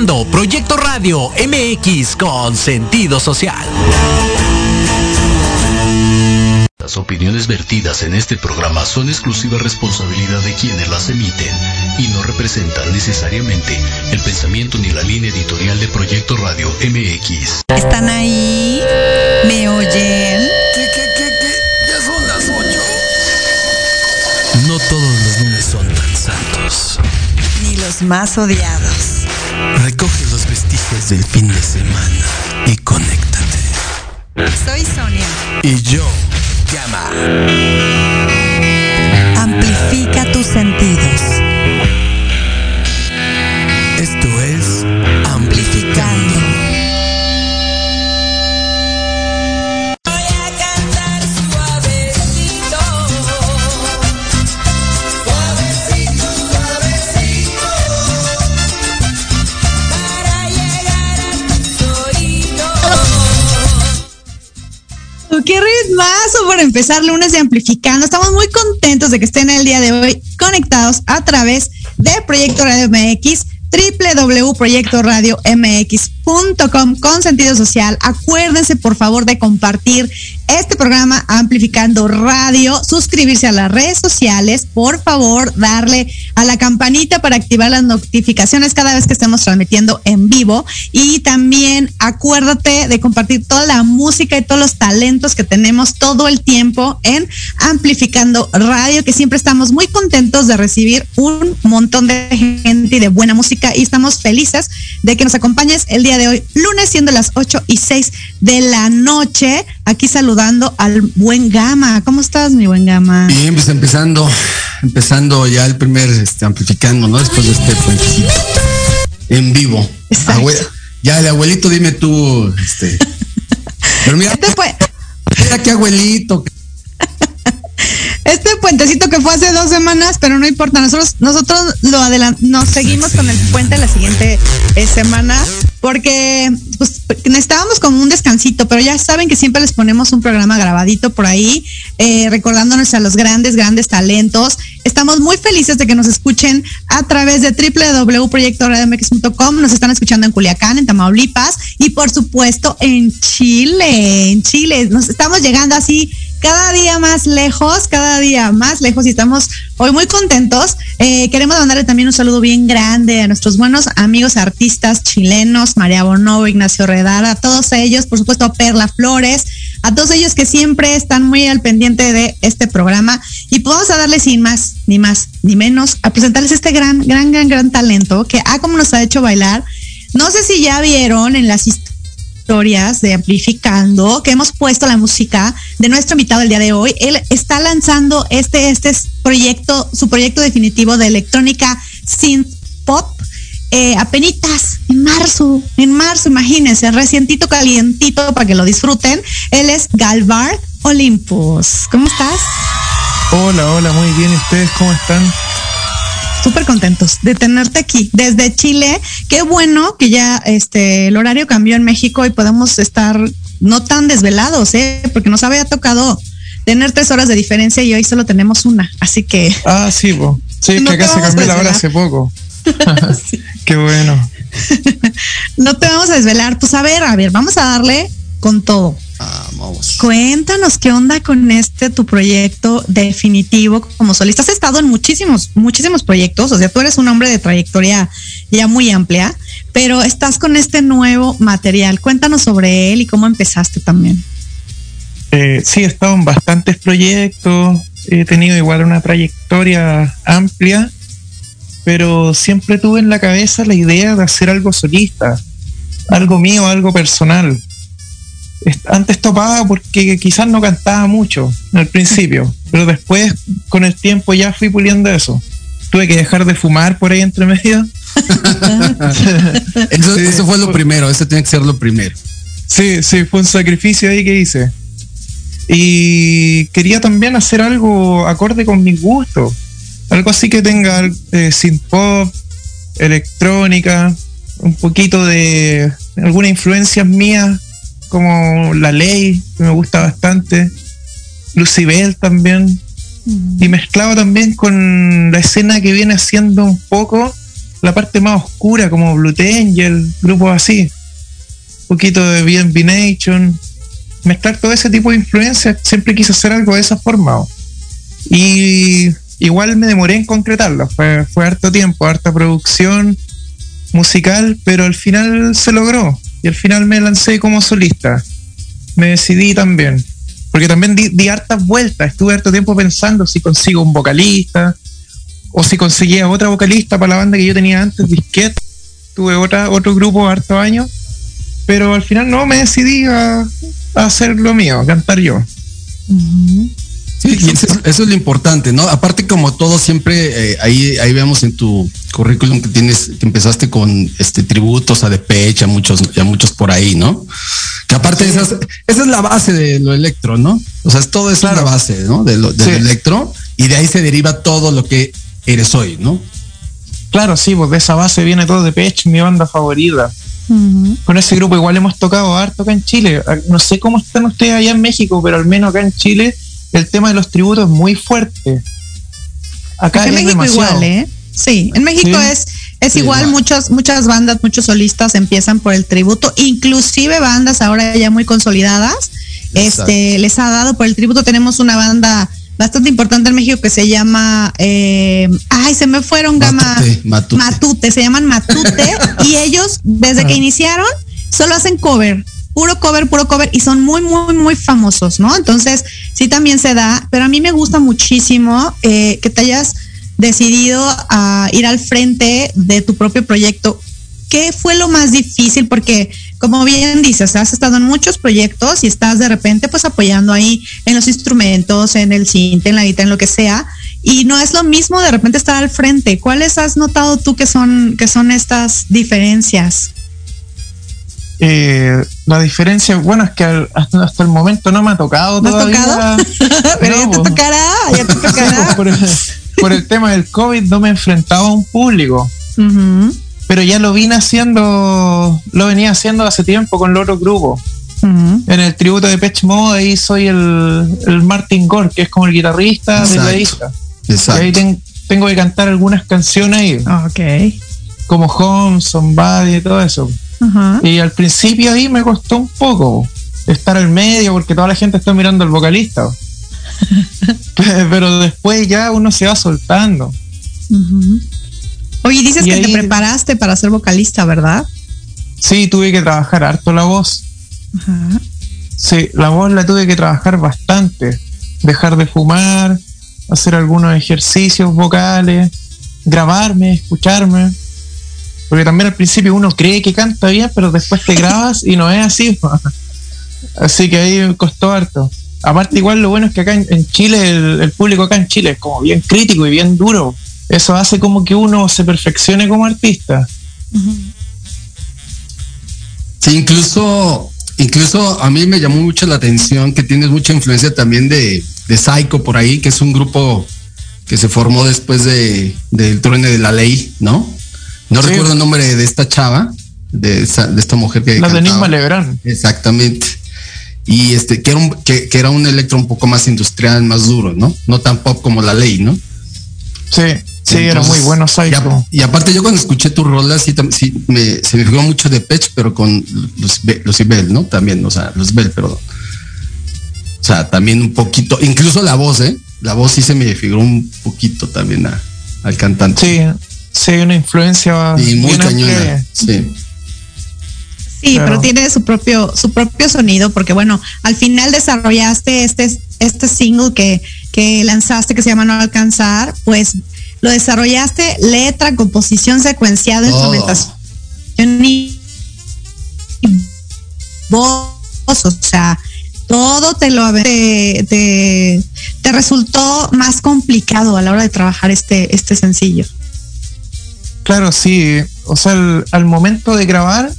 Escuchando Proyecto Radio MX con sentido social. Las opiniones vertidas en este programa son exclusiva responsabilidad de quienes las emiten y no representan necesariamente el pensamiento ni la línea editorial de Proyecto Radio MX. ¿Están ahí? ¿Me oyen? ¿Qué, qué, qué, qué? Ya son las ocho. No todos los lunes son tan santos. Ni los más odiados. Del fin de semana y conéctate. Soy Sonia. Y yo, llama. Amplifica por empezar lunes de Amplificando! Estamos muy contentos de que estén el día de hoy conectados a través de Proyecto Radio MX www.proyectoradiomx.com con sentido social. Acuérdense por favor de compartir este programa Amplificando Radio, suscribirse a las redes sociales, por favor darle a la campanita para activar las notificaciones cada vez que estemos transmitiendo en vivo. Y también acuérdate de compartir toda la música y todos los talentos que tenemos todo el tiempo en Amplificando Radio, que siempre estamos muy contentos de recibir un montón de gente y de buena música. Y estamos felices de que nos acompañes el día de hoy, lunes siendo las 8 y 6 de la noche, aquí saludando al buen Gama. ¿Cómo estás, mi buen Gama? Bien, pues empezando, empezando ya el primer este, amplificando, ¿no? Después de este puentecito. En vivo. Abue- ya, el abuelito, dime tú, este. Pero mira, Este fue, mira qué abuelito. Este puentecito que fue hace dos semanas, pero no importa, nosotros, nosotros lo nos seguimos con el puente la siguiente eh, semana, porque pues, necesitábamos como un descansito, pero ya saben que siempre les ponemos un programa grabadito por ahí, eh, recordándonos a los grandes, grandes talentos. Estamos muy felices de que nos escuchen a través de www.proyectoradiomx.com. Nos están escuchando en Culiacán, en Tamaulipas y por supuesto en Chile. En Chile nos estamos llegando así cada día más lejos, cada día más lejos y estamos hoy muy contentos. Eh, queremos mandarle también un saludo bien grande a nuestros buenos amigos artistas chilenos, María Bonobo, Ignacio Redara, a todos ellos, por supuesto a Perla Flores, a todos ellos que siempre están muy al pendiente de este programa y pues vamos a darle sin más, ni más, ni menos, a presentarles este gran, gran, gran, gran talento que, ah, como nos ha hecho bailar. No sé si ya vieron en las historias de Amplificando, que hemos puesto la música de nuestro invitado el día de hoy. Él está lanzando este, este proyecto, su proyecto definitivo de electrónica synth pop. Eh, apenitas en marzo, en marzo, imagínense, recientito, calientito para que lo disfruten. Él es Galvar Olympus. ¿Cómo estás? Hola, hola, muy bien. ¿Y ustedes cómo están? Súper contentos de tenerte aquí desde Chile. Qué bueno que ya este el horario cambió en México y podemos estar no tan desvelados, ¿eh? porque nos había tocado tener tres horas de diferencia y hoy solo tenemos una. Así que Ah, sí, po. Sí, No que acá se cambió la hora hace poco. Qué bueno. no te vamos a desvelar. Pues a ver, a ver, vamos a darle con todo. Vamos. Cuéntanos qué onda con este tu proyecto definitivo como solista. Has estado en muchísimos, muchísimos proyectos, o sea, tú eres un hombre de trayectoria ya muy amplia, pero estás con este nuevo material. Cuéntanos sobre él y cómo empezaste también. Eh, sí, he estado en bastantes proyectos. He tenido igual una trayectoria amplia, pero siempre tuve en la cabeza la idea de hacer algo solista, algo mío, algo personal. Antes topaba porque quizás no cantaba mucho al principio, pero después con el tiempo ya fui puliendo eso. Tuve que dejar de fumar por ahí entre medio. Eso, Sí. eso fue lo primero, eso tiene que ser lo primero. Sí, sí, fue un sacrificio ahí que hice. Y quería también hacer algo acorde con mis gustos. Algo así que tenga eh, synth pop, electrónica, un poquito de algunas influencias mías, como La Ley, que me gusta bastante, Lucibel también, y mezclado también con la escena que viene haciendo un poco la parte más oscura, como Blue Angel, grupos así. Un poquito de BNB Nation. Mezclar todo ese tipo de influencias, siempre quise hacer algo de esa forma. ¿o? Y igual me demoré en concretarlo. Fue, fue harto tiempo, harta producción musical, pero al final se logró. Y al final me lancé como solista. Me decidí también. Porque también di, hartas vueltas. Estuve harto tiempo pensando si consigo un vocalista o si conseguía otra vocalista para la banda que yo tenía antes, Disquet. Tuve otra, otro grupo harto años. Pero al final no me decidí a, a hacer lo mío, a cantar yo. Sí, y eso, es- eso es lo importante, ¿no? Aparte, como todo, siempre eh, ahí, ahí vemos en tu currículum que tienes, que empezaste con este tributos a Depeche, a muchos, a muchos por ahí, ¿no? Que aparte esa, es, esa es la base de lo electro, ¿no? O sea, es todo es la base, ¿no? De lo, del Sí. electro, y de ahí se deriva todo lo que eres hoy, ¿no? Claro, sí, pues de esa base viene todo de Pech, mi banda favorita. Con ese grupo igual hemos tocado harto acá en Chile. Ah, No sé cómo están ustedes allá en México, pero al menos acá en Chile el tema de los tributos es muy fuerte. Acá en es México demasiado. igual, ¿eh? Sí, en México Sí. es, es Sí, igual, muchas, muchas bandas, muchos solistas empiezan por el tributo, inclusive bandas ahora ya muy consolidadas, Exacto. este, les ha dado por el tributo. Tenemos una banda bastante importante en México que se llama, eh, ay, se me fueron gama Matute, Matute. Matute, se llaman Matute, y ellos desde que Ah. iniciaron solo hacen cover, puro cover, puro cover, y son muy, muy, muy famosos, ¿no? Entonces, sí también se da, pero a mí me gusta muchísimo eh, que te hayas decidido a ir al frente de tu propio proyecto. ¿Qué fue lo más difícil? Porque, como bien dices, has estado en muchos proyectos y estás de repente pues apoyando ahí en los instrumentos, en el cinte, en la guitarra, en lo que sea. Y no es lo mismo de repente estar al frente. ¿Cuáles has notado tú que son, que son estas diferencias? Eh, la diferencia, bueno, es que al- hasta, hasta el momento no me ha tocado ¿No has todavía. tocado? Pero No, ya te tocará, ya te Sí, tocará. por, el, por el tema del COVID no me he enfrentado a un público. Pero ya lo vine haciendo, lo venía haciendo hace tiempo con los otros grupos. En el tributo de Pech Mode ahí soy el, el Martin Gore, que es como el guitarrista de Exacto. la isla. Y Exacto. ahí ten- tengo que cantar algunas canciones ahí, Ok. como Home, Somebody y todo eso. Y al principio ahí me costó un poco estar al medio porque toda la gente está mirando al vocalista. Pero después ya uno se va soltando. Oye, dices Y que te preparaste para ser vocalista, ¿verdad? Sí, tuve que trabajar harto la voz. Ajá. Sí, la voz la tuve que trabajar bastante. Dejar de fumar, hacer algunos ejercicios vocales, grabarme, escucharme. Porque también al principio uno cree que canta bien, pero después te grabas y no es así. Así que ahí costó harto. Aparte igual lo bueno es que acá en, Chile, el, el público acá en Chile es como bien crítico y bien duro. Eso hace como que uno se perfeccione como artista. Sí, incluso, incluso a mí me llamó mucho la atención que tienes mucha influencia también de, de Psycho por ahí, que es un grupo que se formó después de, del truene de la ley, ¿no? No Sí. recuerdo el nombre de esta chava, de, esa- de esta mujer que La de. Nisma Legrand. Exactamente. Y este, que era un, que, que era un electro un poco más industrial, más duro, ¿no? No tan pop como la ley, ¿no? Sí, sí, era muy bueno y, Psycho. a- y aparte yo cuando escuché tu rola, sí, sí me, se me figuró mucho de Pech, pero con los, los Ibel, ¿no? También, o sea, los Bell, perdón. O sea, también un poquito, incluso la voz, ¿eh? La voz sí se me figuró un poquito también a- al cantante. Sí, sí, hay una influencia Y muy cañona. Sí. Sí, Claro. pero tiene su propio, su propio sonido, porque bueno, al final desarrollaste este, este single que, que lanzaste que se llama No Alcanzar, pues lo desarrollaste letra, composición secuenciada, Todo. instrumentación y y voz, o sea, todo te lo te, te, te resultó más complicado a la hora de trabajar este, este sencillo. Claro, sí. O sea, al, momento de grabar,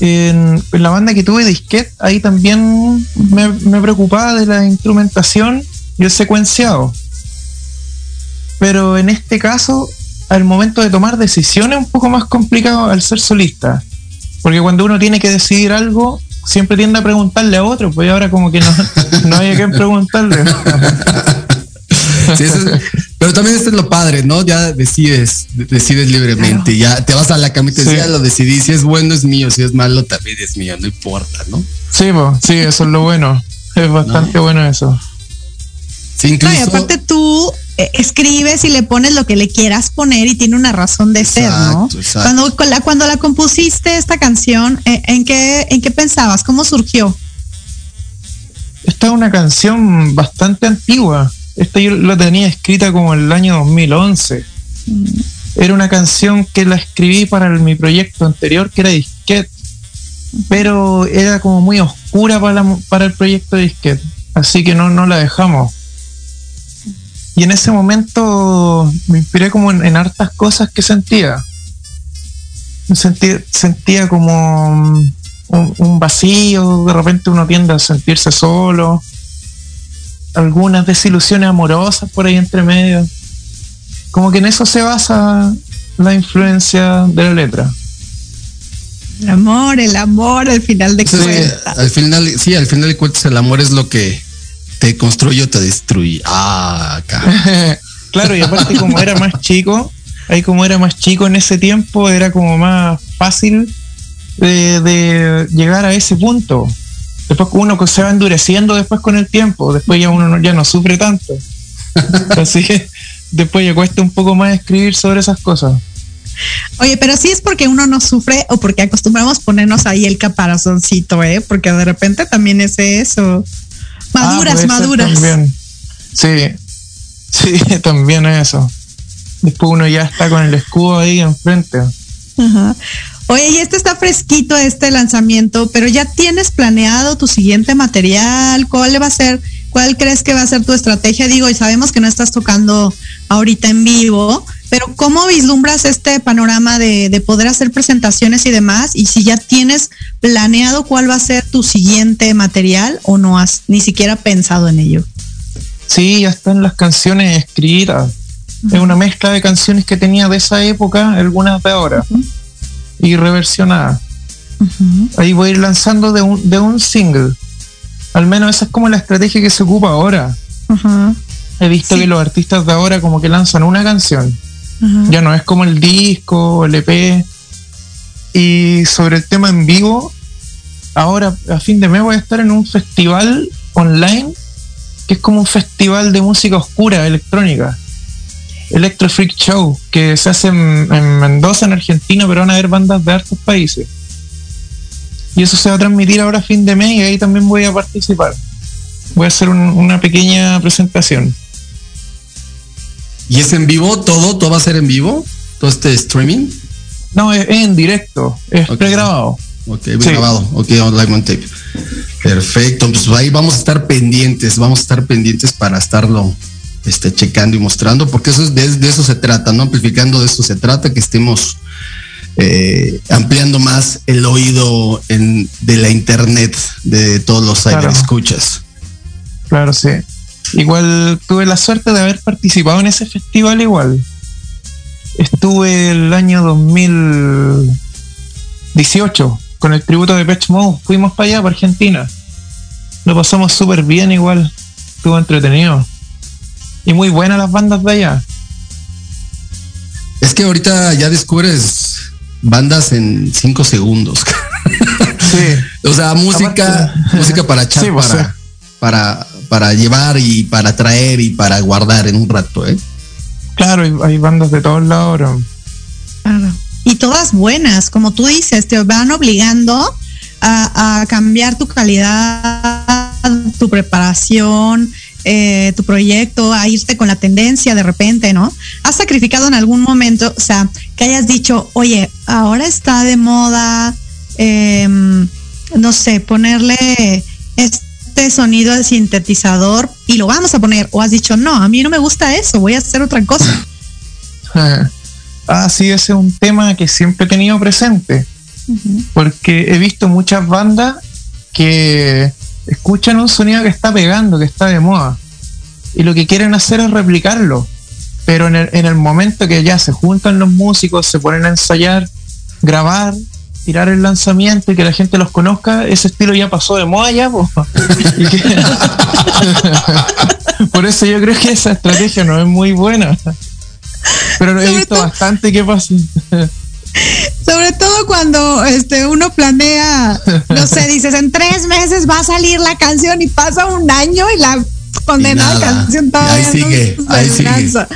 en, la banda que tuve, Disquet, ahí también me, preocupaba de la instrumentación y el secuenciado. Pero en este caso, al momento de tomar decisiones, es un poco más complicado al ser solista. Porque cuando uno tiene que decidir algo, siempre tiende a preguntarle a otro, pues ahora como que no, no hay a quien preguntarle. Sí, eso es- Pero también esto es lo padre, ¿no? Ya decides, decides libremente, ya te vas a la camita y Sí. ya lo decidí, si es bueno es mío, si es malo también es mío, no importa, ¿no? Sí, po, sí, eso es lo bueno. Es bastante bueno eso. Sí, No, incluso, y aparte tú eh, escribes y le pones lo que le quieras poner y tiene una razón de ser, ¿no? Exacto. Cuando, con la, cuando la compusiste esta canción, eh, ¿en qué, ¿en qué pensabas? ¿Cómo surgió? Esta es una canción bastante antigua. Esta yo la tenía escrita como en el año 2011. Era una canción que la escribí para el- mi proyecto anterior, que era Disquet. Pero era como muy oscura para, la- para el proyecto Disquet. Así que no, no la dejamos. Y en ese momento me inspiré como en, en hartas cosas que sentía. Sentía, sentía como mm, un, un vacío, de repente uno tiende a sentirse solo, algunas desilusiones amorosas por ahí entre medio. Como que en eso se basa la influencia de la letra. El amor, el amor, al final de Sí, cuentas. al final, sí, al final de cuentas el amor es lo que te construye o te destruye. Ah, acá. claro, y aparte como era más chico, ahí como era más chico en ese tiempo, era como más fácil de, de llegar a ese punto. Después uno se va endureciendo después con el tiempo, después ya uno no- ya no sufre tanto. Así que después ya cuesta un poco más escribir sobre esas cosas. Oye, pero sí es porque uno no sufre o porque acostumbramos ponernos ahí el caparazoncito, ¿eh? Porque de repente también es eso. Ah, Maduras, ser maduras. También. Sí, sí, también eso. Después uno ya está con el escudo ahí enfrente. Ajá. Oye, y este está fresquito, este lanzamiento, pero ya tienes planeado tu siguiente material, ¿cuál va a ser? ¿Cuál crees que va a ser tu estrategia? Digo, y sabemos que no estás tocando ahorita en vivo, pero ¿cómo vislumbras este panorama de, de poder hacer presentaciones y demás? Y si ya tienes planeado cuál va a ser tu siguiente material o no has ni siquiera pensado en ello. Sí, ya están las canciones escritas. Es una mezcla de canciones que tenía de esa época, algunas de ahora. Y reversionadas. Ahí voy a ir lanzando de un, de un single. Al menos esa es como la estrategia que se ocupa ahora. He visto Sí. que los artistas de ahora como que lanzan una canción. Ya no es como el disco o el EP. Y sobre el tema en vivo, ahora a fin de mes voy a estar en un festival online que es como un festival de música oscura electrónica. Electro Freak Show, que se hace en, en Mendoza, en Argentina, pero van a haber bandas de hartos países. Y eso se va a transmitir ahora a fin de mes y ahí también voy a participar. Voy a hacer un- una pequeña presentación. ¿Y es en vivo todo? ¿Todo va a ser en vivo? ¿Todo este streaming? No, es, es en directo, es Ok. pregrabado. Ok, Sí. grabado. Ok, on live on tape. Perfecto. Pues ahí vamos a estar pendientes, vamos a estar pendientes para estarlo este, checando y mostrando, porque eso es de, de eso se trata, ¿no? Amplificando de eso se trata, que estemos eh, ampliando más el oído en, de la internet, de todos los Claro. escuchas. Claro, sí. Igual tuve la suerte de haber participado en ese festival igual. Estuve el año 2018 con el tributo de Patch Mode. Fuimos para allá, para Argentina. Lo pasamos súper bien igual. Estuvo entretenido. Y muy buenas las bandas de allá. Es que ahorita ya descubres bandas en cinco segundos. Sí. O sea, música, Aparte- música para echar, Sí, pues, para, para, para llevar y para traer y para guardar en un rato, ¿eh? Claro, hay, hay bandas de todos lados. Claro. Y todas buenas, como tú dices, te van obligando a, a cambiar tu calidad, tu preparación, eh, tu proyecto, a irte con la tendencia de repente, ¿no? ¿Has sacrificado en algún momento, o sea, que hayas dicho, oye, ahora está de moda, em, no sé, ponerle este sonido al sintetizador y lo vamos a poner, o has dicho, no, a mí no me gusta eso, voy a hacer otra cosa. ah, sí, ese es un tema que siempre he tenido presente. Porque he visto muchas bandas que escuchan un sonido que está pegando, que está de moda. Y lo que quieren hacer es replicarlo. Pero en el, en el momento que ya se juntan los músicos, se ponen a ensayar, grabar, tirar el lanzamiento y que la gente los conozca, ese estilo ya pasó de moda ya, po. Que- Por eso yo creo que esa estrategia no es muy buena. Pero he visto bastante que pasa. Sobre todo cuando este uno planea, no sé, dices en tres meses va a salir la canción y pasa un año y la condenada Y nada. canción Y todavía ahí no sigue, se ahí sigue.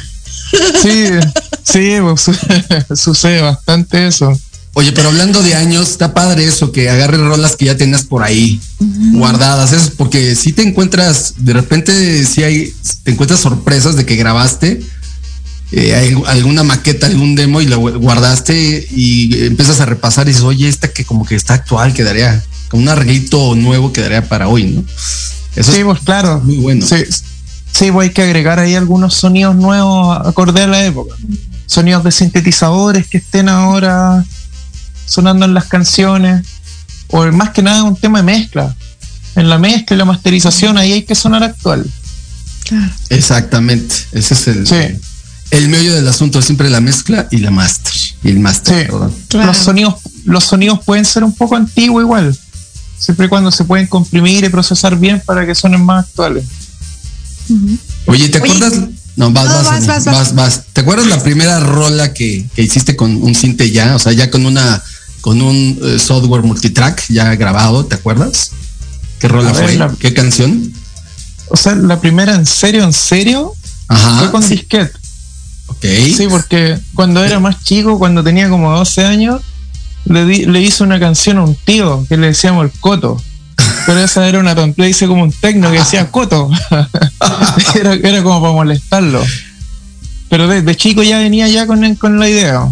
Sí, sí, pues, su- sucede bastante eso. Oye, pero hablando de años, está padre eso, que agarres rolas que ya tenías por ahí guardadas. Es porque si te encuentras, de repente, si hay, te encuentras sorpresas de que grabaste eh, alguna maqueta, algún demo y lo guardaste y empiezas a repasar y dices, oye, esta que como que está actual, quedaría, con un arreglito nuevo quedaría para hoy, ¿no? Eso sí, es pues claro. muy bueno. Sí, sí, pues hay que agregar ahí algunos sonidos nuevos acorde a la época. Sonidos de sintetizadores que estén ahora sonando en las canciones. O más que nada un tema de mezcla. En la mezcla y la masterización ahí hay que sonar actual. Claro. Exactamente. Ese es el, Sí. El meollo del asunto, siempre la mezcla y la master. Y el master, Sí. perdón. Claro. Los sonidos, los sonidos pueden ser un poco antiguos igual. Siempre y cuando se pueden comprimir y procesar bien para que suenen más actuales. Oye, ¿te Oye, acuerdas? No, vas, no, vas, vas, vas, vas, vas. vas. ¿Te acuerdas la primera rola que, que hiciste con un cinte ya? O sea, ya con una, con un eh, software multitrack ya grabado, ¿te acuerdas? ¿Qué rola ver, fue? la- ¿Qué canción? O sea, la primera en serio, en serio, Ajá. fue con sí. disquete. Sí, porque cuando era más chico, cuando tenía como 12 años, le, di- le hice una canción a un tío que le decíamos el Coto. Pero esa era una tontería, hice como un tecno que decía Coto. era, era como para molestarlo. Pero desde chico ya venía ya con, con la idea,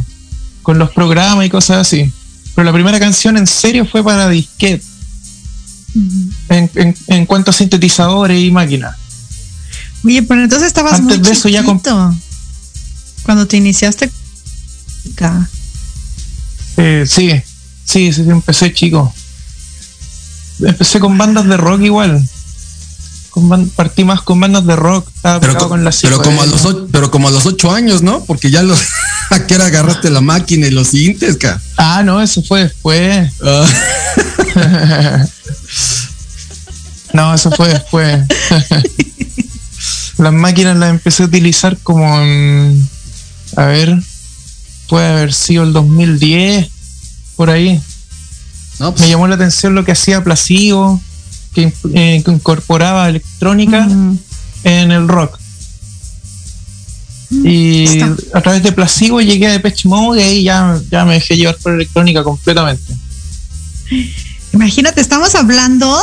con los programas y cosas así. Pero la primera canción en serio fue para disquete, en, en, en cuanto a sintetizadores y máquinas. Oye, pero entonces estabas Antes muy de eso ya cuando te iniciaste. Eh, sí, sí, sí, sí, empecé chico. Empecé con bandas de rock igual. Con partí más con bandas de rock. Pero, pegado co- con la pero como a los ocho, pero como a los ocho años, ¿no? Porque ya los a qué hora agarraste la máquina y los cintes, ca. Ah, no, eso fue después. Ah, No, eso fue después. las máquinas las empecé a utilizar como en. A ver. Puede haber sido el 2010. Por ahí. no, Me pues, llamó la atención lo que hacía Placebo. Que, eh, que incorporaba electrónica. Ujú. en el rock. Y Está. a través de Placebo llegué a Depeche Mode y ahí ya, ya me dejé llevar por electrónica completamente. Imagínate, estamos hablando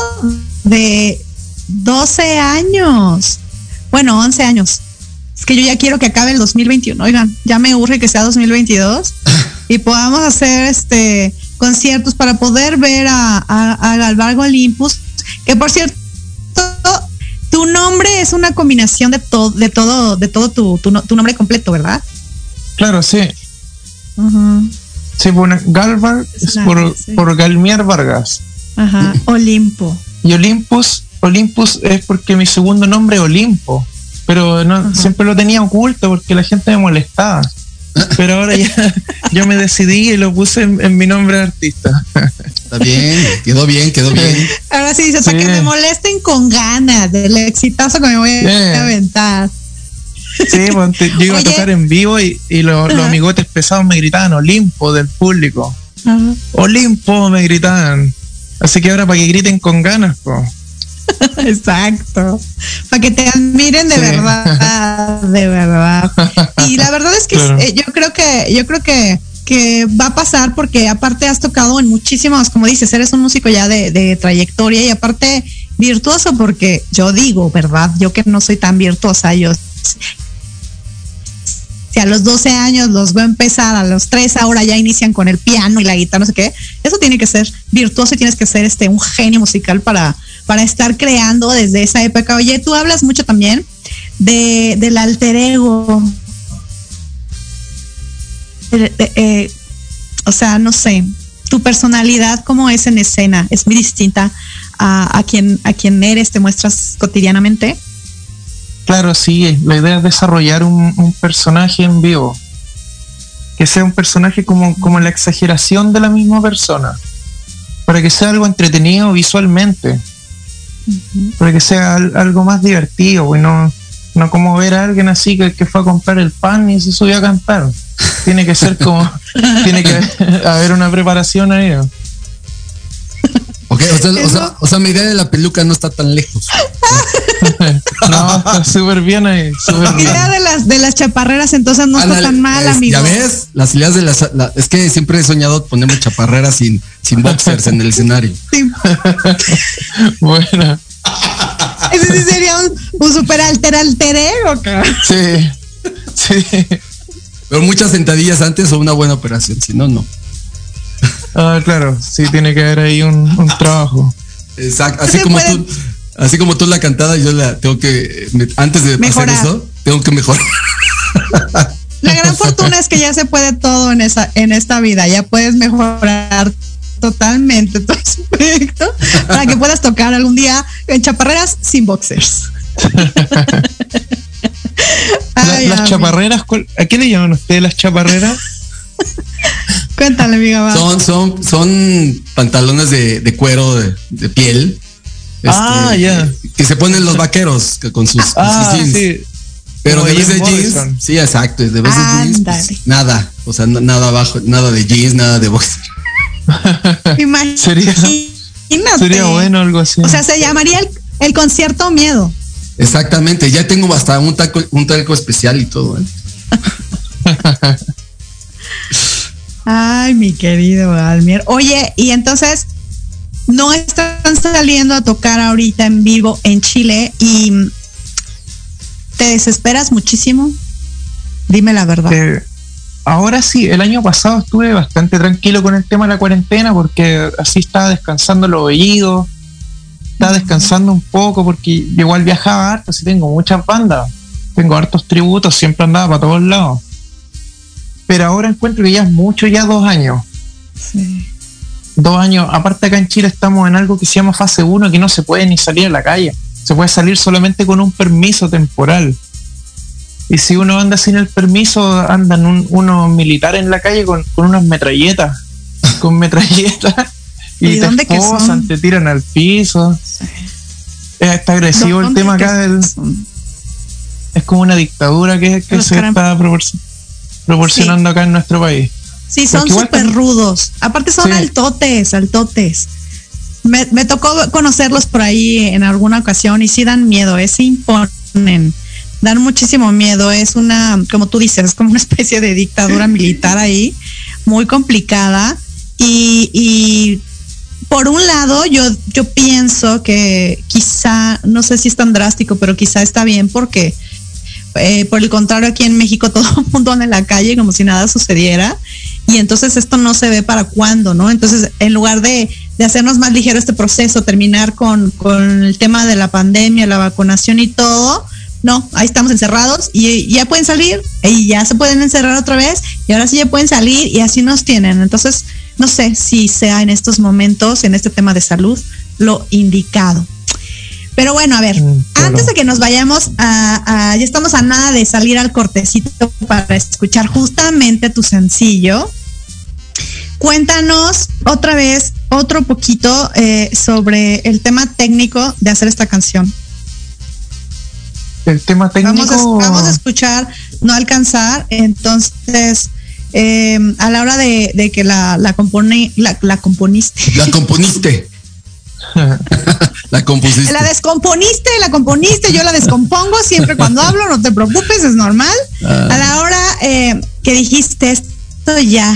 de 12 años. Bueno, 11 años. Es que yo ya quiero que acabe el 2021. Oigan, ya me urge que sea 2022 y podamos hacer este conciertos para poder ver a, a, a Galvargo Olympus. Que por cierto, tu nombre es una combinación de todo, de todo, de todo tu, tu, tu nombre completo, ¿verdad? Claro, sí. Sí, bueno, Galvar es por, sí. por Galmier Vargas. Ajá. Olimpo. Y Olympus, Olympus es porque mi segundo nombre es Olimpo. Pero no, siempre lo tenía oculto porque la gente me molestaba. Pero ahora ya, yo me decidí y lo puse en, en mi nombre de artista. está bien, quedó bien, quedó bien. Ahora sí dice, para Sí. que me molesten con ganas del exitazo que me voy a aventar. Sí, pues, te- yo iba Oye. a tocar en vivo y, y lo- los Ajá. amigotes pesados me gritaban Olimpo del público. Ajá. Olimpo me gritaban. Así que ahora para que griten con ganas, po. Exacto. Para que te admiren de Sí. verdad, de verdad. Y la verdad es que Claro. eh, yo creo que, yo creo que, que va a pasar porque aparte has tocado en muchísimos, como dices, eres un músico ya de, de trayectoria y aparte virtuoso porque yo digo, ¿verdad? Yo que no soy tan virtuosa, yo si a los 12 años los veo empezar, a los 3 ahora ya inician con el piano y la guitarra, no sé qué, eso tiene que ser virtuoso y tienes que ser este un genio musical para, para estar creando desde esa época. Oye, tú hablas mucho también de, del alter ego. Eh, o sea, no sé, tu personalidad, ¿cómo es en escena? ¿Es muy distinta a, a, quien, a quien eres, te muestras cotidianamente? Claro, sí, la idea es desarrollar un, un personaje en vivo. Que sea un personaje como, como la exageración de la misma persona. Para que sea algo entretenido visualmente. Para que sea al- algo más divertido y no, No como ver a alguien así que, que fue a comprar el pan y se subió a cantar. Tiene que ser como, tiene que haber una preparación ahí. ¿no? Ok, o sea, o, sea, o sea, mi idea de la peluca no está tan lejos. No, está súper bien ahí, súper La bien. idea de las, de las chaparreras entonces no está tan mal, es- amigo. Ya ves, las ideas de las. la- es que siempre he soñado ponerme chaparreras sin, sin boxers en el escenario. Sí. Bueno, Ese sí sería un, un super alter alter ego, sí, sí. Pero muchas sentadillas antes o una buena operación, si no, no. Ah, claro, sí tiene que haber ahí un, un trabajo. Exacto. Así como tú, así como tú la cantada, yo la tengo que, me- antes de Mejorar. hacer eso, tengo que mejorar. La gran fortuna es que ya se puede todo en esa, en esta vida. Ya puedes mejorar totalmente tu aspecto para que puedas tocar algún día en chaparreras sin boxers. Ay, las amigo. chaparreras, ¿cuál- ¿a qué le llaman ustedes las chaparreras? Cuéntale, amiga. va. Son, son, son pantalones de, de cuero de, de piel. este, Ah, ya. Que se ponen los vaqueros que con sus, con sus Ah, jeans. sí. Pero Como de vez de jeans, sí, exacto. De vez de jeans, pues, nada. O sea, no- nada abajo, nada de jeans, nada de boxer. Imagínate. Sería, sería bueno algo así. O sea, se llamaría el, el concierto miedo. Exactamente. Ya tengo hasta un taco, un talco especial y todo. ¿eh? Ay, mi querido Almier. Oye, y entonces no están saliendo a tocar ahorita en vivo en Chile y mm, te desesperas muchísimo. Dime la verdad. Eh, ahora sí, el año pasado estuve bastante tranquilo con el tema de la cuarentena porque así estaba descansando los oídos, estaba descansando un poco porque igual viajaba harto, sí tengo muchas bandas, tengo hartos tributos, siempre andaba para todos lados. Pero ahora encuentro que ya es mucho, ya dos años. Sí. Dos años, aparte acá en Chile estamos en algo que se llama fase 1, que no se puede ni salir a la calle. Se puede salir solamente con un permiso temporal. Y si uno anda sin el permiso, andan un, unos militares en la calle con, con unas metralletas. Con metralletas. ¿Y Y, te dónde que esposan, son? te tiran al piso. Eh, Está agresivo el ¿Dónde tema que acá. del- es como una dictadura que, que se está proporci- proporcionando acá en nuestro país. Sí, son súper rudos. Aparte son Sí. altotes, altotes. Me, me tocó conocerlos por ahí en alguna ocasión y sí dan miedo, eh, se imponen. Dan muchísimo miedo. Es una, como tú dices, es como una especie de dictadura militar ahí, muy complicada. Y, y por un lado, yo, yo pienso que quizá, no sé si es tan drástico, pero quizá está bien porque eh, por el contrario, aquí en México todo el mundo anda en la calle como si nada sucediera. Y entonces esto no se ve para cuándo, ¿no? Entonces, en lugar de, de hacernos más ligero este proceso, terminar con, con el tema de la pandemia, la vacunación y todo, no, ahí estamos encerrados y ya pueden salir y ya se pueden encerrar otra vez y ahora sí ya pueden salir y así nos tienen. Entonces, no sé si sea en estos momentos, en este tema de salud, lo indicado. Pero bueno, a ver, Mm, antes de que nos vayamos a, a- ya estamos a nada de salir al cortecito para escuchar justamente tu sencillo. Cuéntanos otra vez, otro poquito eh, sobre el tema técnico de hacer esta canción. El tema técnico. Vamos a, vamos a escuchar No Alcanzar, entonces eh, a la hora de, de que la, la, compone, la, la componiste, La componiste. la compusiste. la descomponiste, la componiste, yo la descompongo siempre cuando hablo, no te preocupes, es normal. Ah. A la hora eh, que dijiste esto ya,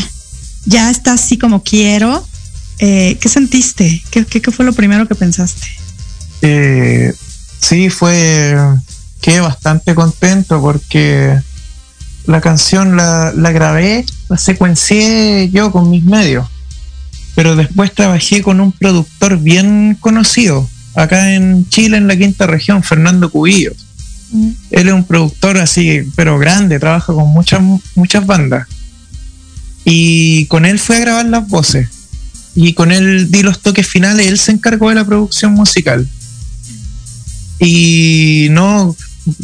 ya está así como quiero, eh, ¿qué sentiste? ¿Qué, qué, qué fue lo primero que pensaste? Eh, sí, fue. Quedé bastante contento porque la canción la, la grabé, la secuencié yo con mis medios. Pero después trabajé con un productor bien conocido acá en Chile, en la quinta región, Fernando Cubillos. Él es un productor así, pero grande, trabaja con muchas, muchas bandas. Y con él fue a grabar las voces. Y con él di los toques finales, él se encargó de la producción musical. Y no,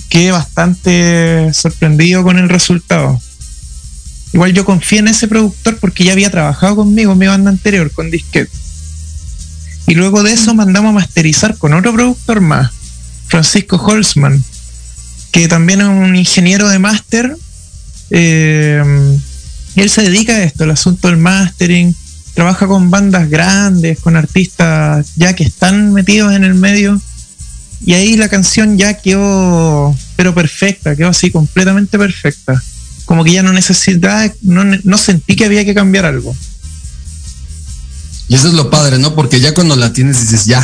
quedé bastante sorprendido con el resultado. Igual yo confié en ese productor porque ya había trabajado conmigo en mi banda anterior, con Disquet. Y luego de eso mandamos a masterizar con otro productor más, Francisco Holzman, que también es un ingeniero de máster. Eh, él se dedica a esto, el asunto del mastering. Trabaja con bandas grandes, con artistas ya que están metidos en el medio. Y ahí la canción ya quedó, pero perfecta, quedó así completamente perfecta. Como que ya no necesitaba, no, no sentí que había que cambiar algo. Y eso es lo padre, ¿no? Porque ya cuando la tienes dices, ya,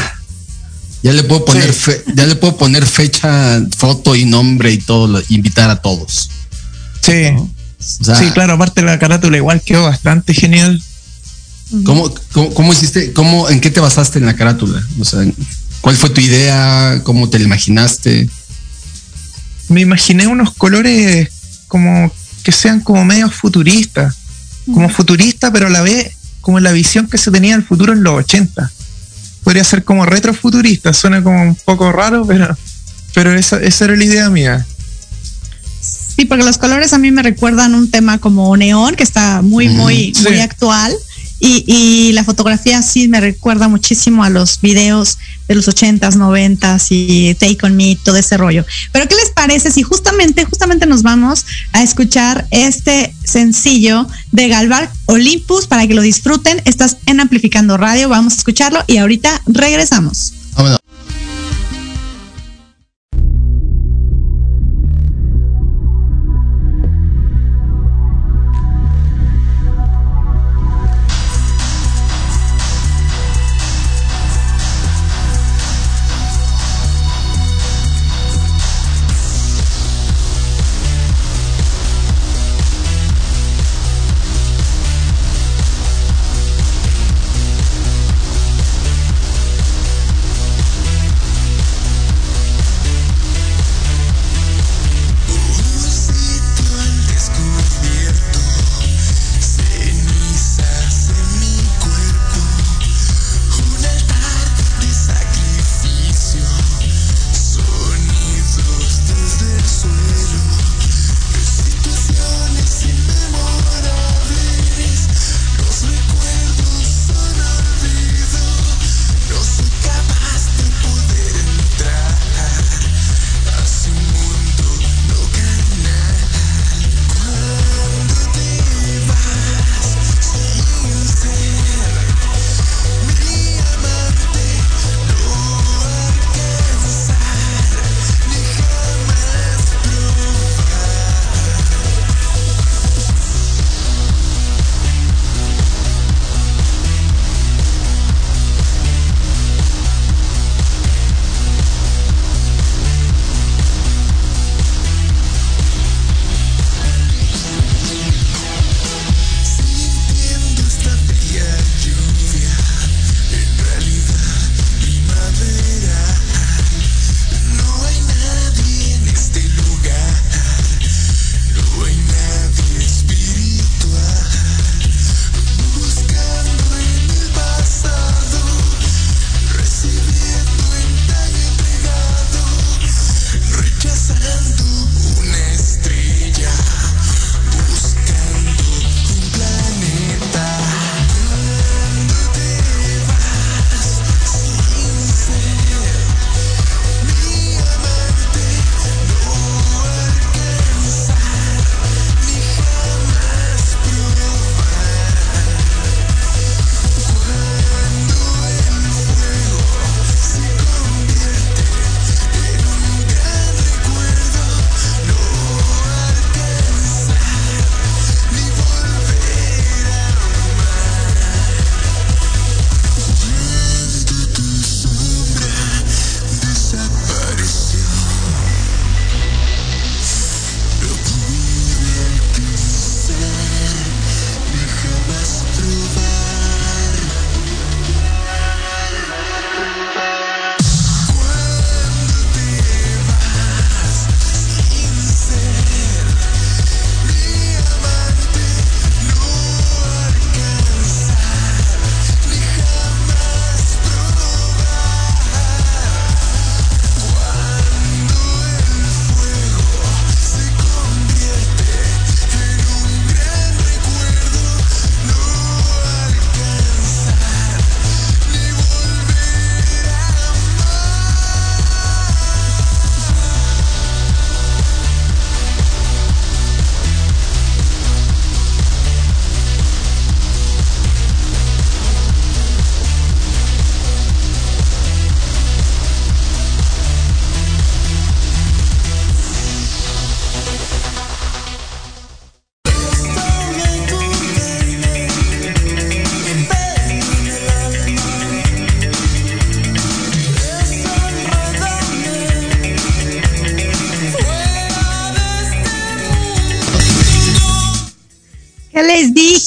ya le puedo poner, Sí. fe- ya le puedo poner fecha, foto y nombre y todo, lo- invitar a todos. Sí, O sea, sí, claro, aparte la carátula igual quedó bastante genial. ¿cómo, cómo, cómo hiciste, cómo, en qué te basaste en la carátula? O sea, ¿cuál fue tu idea? ¿Cómo te la imaginaste? Me imaginé unos colores como que sean como medio futuristas, como futurista, pero a la vez como la visión que se tenía del futuro en los 80. Podría ser como retrofuturista, suena como un poco raro, pero, pero esa, esa era la idea mía. Sí, porque los colores a mí me recuerdan un tema como neón, que está muy, muy, Sí. muy actual. Y, y la fotografía sí me recuerda muchísimo a los videos de los 80s, 90s y Take On Me, todo ese rollo. Pero ¿qué les parece si justamente, justamente nos vamos a escuchar este sencillo de Galvar Olympus para que lo disfruten? Estás en Amplificando Radio, vamos a escucharlo y ahorita regresamos.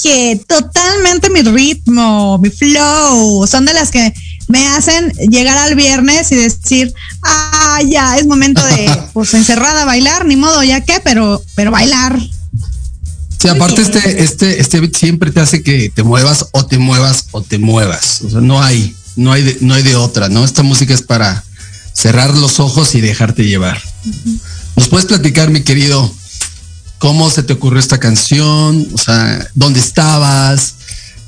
Dije, totalmente mi ritmo, mi flow. Son de las que me hacen llegar al viernes y decir, ah, ya es momento de, pues encerrada a bailar, ni modo, ya qué, pero, pero bailar. Sí, aparte este, este, este beat siempre te hace que te muevas o te muevas o te muevas. O sea, no hay, no hay de, no hay de otra, ¿no? Esta música es para cerrar los ojos y dejarte llevar. ¿Nos puedes platicar, mi querido, cómo se te ocurrió esta canción? O sea, ¿dónde estabas?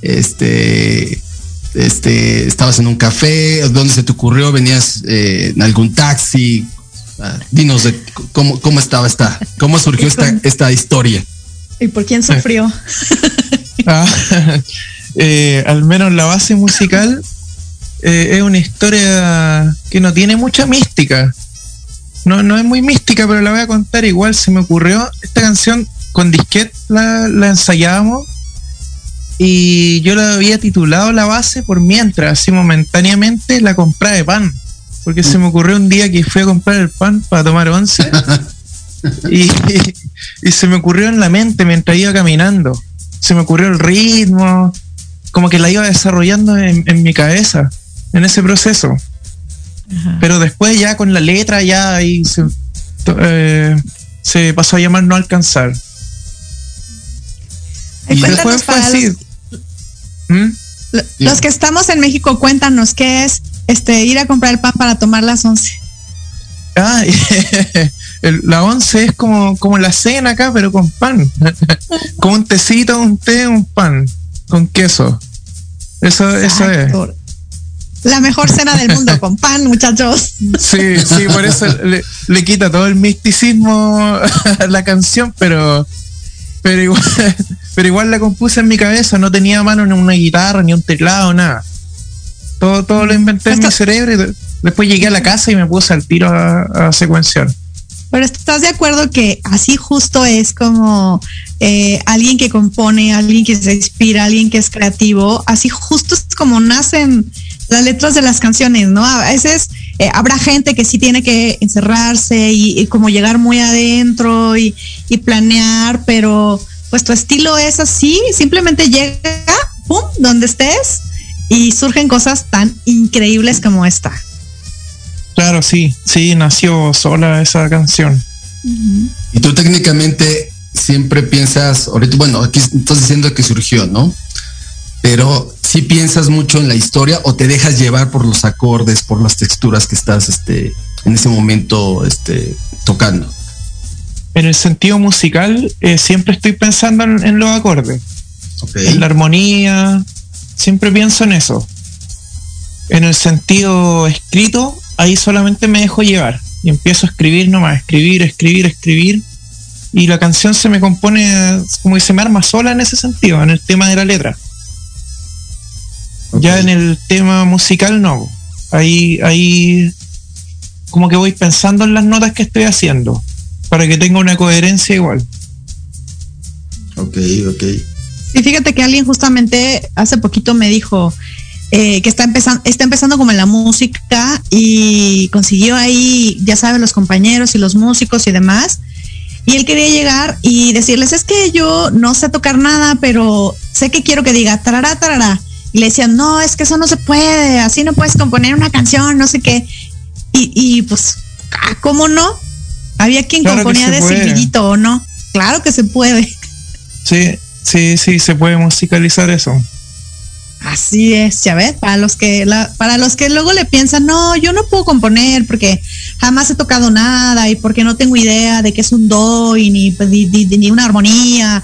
Este, este, estabas en un café, ¿dónde se te ocurrió? ¿Venías eh, en algún taxi? Dinos de cómo, cómo estaba esta, cómo surgió esta, esta historia. ¿Y por quién sufrió? Ah, eh, al menos la base musical eh, es una historia que no tiene mucha mística. No, no es muy mística, pero la voy a contar igual. Se me ocurrió esta canción con disquete, la, la ensayábamos y yo la había titulado la base por mientras, así momentáneamente, la compra de pan. Porque se me ocurrió un día que fui a comprar el pan para tomar once y, y se me ocurrió en la mente mientras iba caminando. Se me ocurrió el ritmo, como que la iba desarrollando en, en mi cabeza, en ese proceso. Pero después ya con la letra ya ahí se, eh, se pasó a llamar No Alcanzar. Ay, Y cuéntanos después fue para así. los, ¿Mm? lo- los que estamos en México, cuéntanos qué es este ir a comprar el pan para tomar las once. Ah, el- la once es como, como la cena acá, pero con pan. con un tecito, un té, un pan. Con queso. Eso, eso es. La mejor cena del mundo con pan, muchachos. Sí, sí, por eso le, le quita todo el misticismo a la canción, pero pero igual, pero igual la compuse en mi cabeza, no tenía a mano ni una guitarra, ni un teclado, nada. Todo, todo lo inventé en mi cerebro y después llegué a la casa y me puse al tiro a, a secuenciar. Pero estás de acuerdo que así justo es como eh, alguien que compone, alguien que se inspira, alguien que es creativo, así justo es como nacen las letras de las canciones, ¿no? A veces eh, habrá gente que sí tiene que encerrarse y, y como llegar muy adentro y, y planear, pero pues tu estilo es así, simplemente llega, pum, donde estés y surgen cosas tan increíbles como esta. Claro, sí, sí, nació sola esa canción. Y tú técnicamente siempre piensas, ahorita, bueno, aquí estás diciendo que surgió, ¿no? Pero si piensas mucho en la historia o te dejas llevar por los acordes, por las texturas que estás este, en ese momento este, tocando. En el sentido musical, eh, siempre estoy pensando en, en los acordes. En la armonía, siempre pienso en eso. En el sentido escrito, ahí solamente me dejo llevar y empiezo a escribir nomás, escribir, escribir, escribir. Y la canción se me compone, como que se me arma sola en ese sentido, en el tema de la letra. Ya en el tema musical no. Ahí, ahí como que voy pensando en las notas que estoy haciendo, para que tenga una coherencia igual. Ok, ok. Y fíjate que alguien justamente hace poquito me dijo eh, que está empezando, está empezando como en la música y consiguió ahí, ya saben, los compañeros y los músicos y demás. Y él quería llegar y decirles, es que yo no sé tocar nada, pero sé que quiero que diga tarará, tarará. Y le decían, no, es que eso no se puede, así no puedes componer una canción, no sé qué. Y, y pues, ah, ¿cómo no? Había quien Claro componía de seguidito o no. Claro que se puede. Sí, sí, sí, se puede musicalizar eso. Así es, ya ves, para los que la- para los que luego le piensan, no, yo no puedo componer porque jamás he tocado nada y porque no tengo idea de qué es un do y ni, pues, ni, ni- ni una armonía.